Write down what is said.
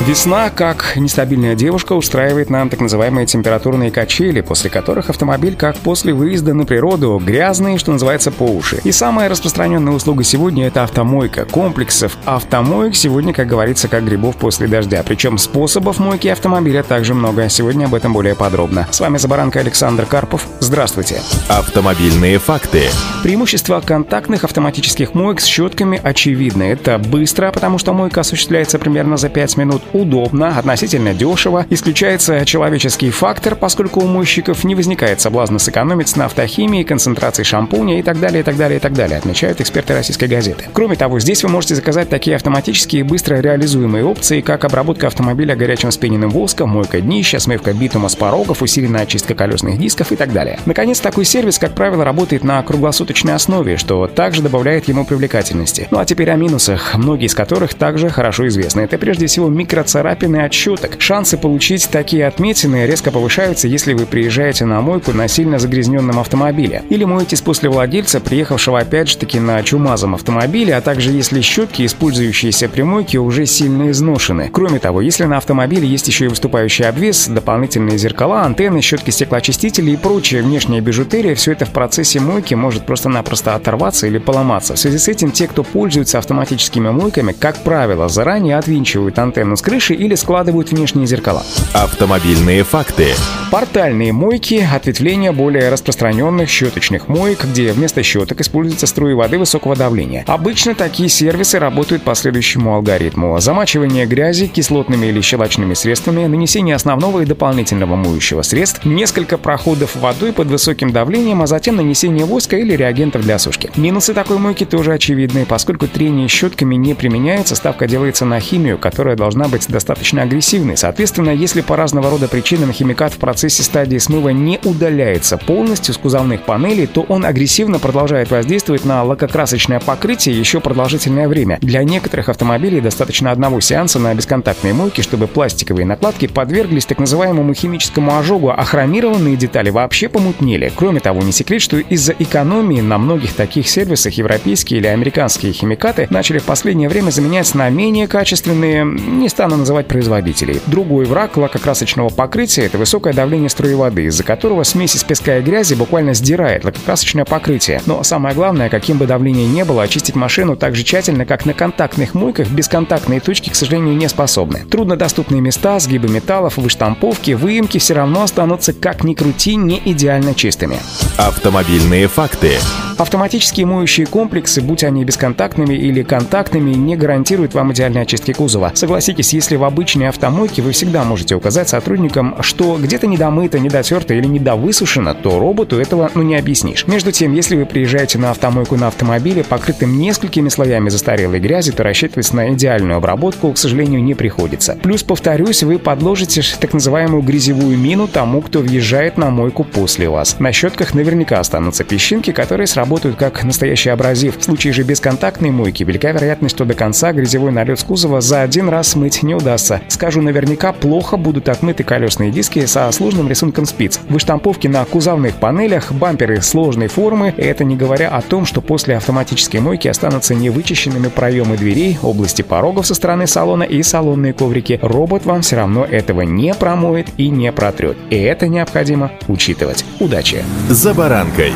Весна, как нестабильная девушка, устраивает нам так называемые температурные качели, после которых автомобиль, как после выезда на природу, грязный, что называется, по уши. И самая распространенная услуга сегодня — это автомойка. Комплексов автомоек сегодня, как говорится, как грибов после дождя. Причем способов мойки автомобиля также много. Сегодня об этом более подробно. С вами Забаранка Александр Карпов. Здравствуйте. Автомобильные факты. Преимущество контактных автоматических моек с щетками очевидно. Это быстро, потому что мойка осуществляется примерно за 5 минут удобно, относительно дешево, исключается человеческий фактор, поскольку у мойщиков не возникает соблазна сэкономить на автохимии, концентрации шампуня и так далее, и так далее, и так далее, отмечают эксперты российской газеты. Кроме того, здесь вы можете заказать такие автоматические и быстро реализуемые опции, как обработка автомобиля горячим спененным воском, мойка днища, смывка битума с порогов, усиленная очистка колесных дисков и так далее. Наконец, такой сервис, как правило, работает на круглосуточной основе, что также добавляет ему привлекательности. Ну а теперь о минусах, многие из которых также хорошо известны. Это прежде всего микро царапины от щеток. Шансы получить такие отметины резко повышаются, если вы приезжаете на мойку на сильно загрязненном автомобиле. Или моетесь после владельца, приехавшего опять же таки на чумазом автомобиле, а также если щетки, использующиеся при мойке, уже сильно изношены. Кроме того, если на автомобиле есть еще и выступающий обвес, дополнительные зеркала, антенны, щетки стеклоочистители и прочая внешняя бижутерия, все это в процессе мойки может просто-напросто оторваться или поломаться. В связи с этим те, кто пользуется автоматическими мойками, как правило, заранее отвинчивают антенну с крыши или складывают внешние зеркала. Автомобильные факты. Портальные мойки – ответвления более распространенных щеточных моек, где вместо щеток используются струи воды высокого давления. Обычно такие сервисы работают по следующему алгоритму. Замачивание грязи кислотными или щелочными средствами, нанесение основного и дополнительного моющего средств, несколько проходов водой под высоким давлением, а затем нанесение воска или реагентов для сушки. Минусы такой мойки тоже очевидны, поскольку трение щетками не применяется, ставка делается на химию, которая должна быть достаточно агрессивный. Соответственно, если по разного рода причинам химикат в процессе стадии смыва не удаляется полностью с кузовных панелей, то он агрессивно продолжает воздействовать на лакокрасочное покрытие еще продолжительное время. Для некоторых автомобилей достаточно одного сеанса на бесконтактной мойке, чтобы пластиковые накладки подверглись так называемому химическому ожогу, а хромированные детали вообще помутнели. Кроме того, не секрет, что из-за экономии на многих таких сервисах европейские или американские химикаты начали в последнее время заменять на менее качественные, не рано называть производителей. Другой враг лакокрасочного покрытия – это высокое давление струи воды, из-за которого смесь из песка и грязи буквально сдирает лакокрасочное покрытие. Но самое главное, каким бы давление ни было, очистить машину так же тщательно, как на контактных мойках, бесконтактные точки, к сожалению, не способны. Труднодоступные места, сгибы металлов, выштамповки, выемки все равно останутся, как ни крути, не идеально чистыми. Автомобильные факты. Автоматические моющие комплексы, будь они бесконтактными или контактными, не гарантируют вам идеальной очистки кузова. Согласитесь, если в обычной автомойке вы всегда можете указать сотрудникам, что где-то недомыто, недотерто или недовысушено, то роботу этого ну не объяснишь. Между тем, если вы приезжаете на автомойку на автомобиле, покрытым несколькими слоями застарелой грязи, то рассчитывать на идеальную обработку, к сожалению, не приходится. Плюс, повторюсь, вы подложите так называемую грязевую мину тому, кто въезжает на мойку после вас. На щетках наверняка останутся песчинки, которые сработают работают как настоящий абразив. В случае же бесконтактной мойки велика вероятность, что до конца грязевой налет с кузова за один раз смыть не удастся. Скажу наверняка, плохо будут отмыты колесные диски со сложным рисунком спиц. Выштамповки на кузовных панелях, бамперы сложной формы, это не говоря о том, что после автоматической мойки останутся невычищенными проемы дверей, области порогов со стороны салона и салонные коврики. Робот вам все равно этого не промоет и не протрет. И это необходимо учитывать. Удачи! За баранкой.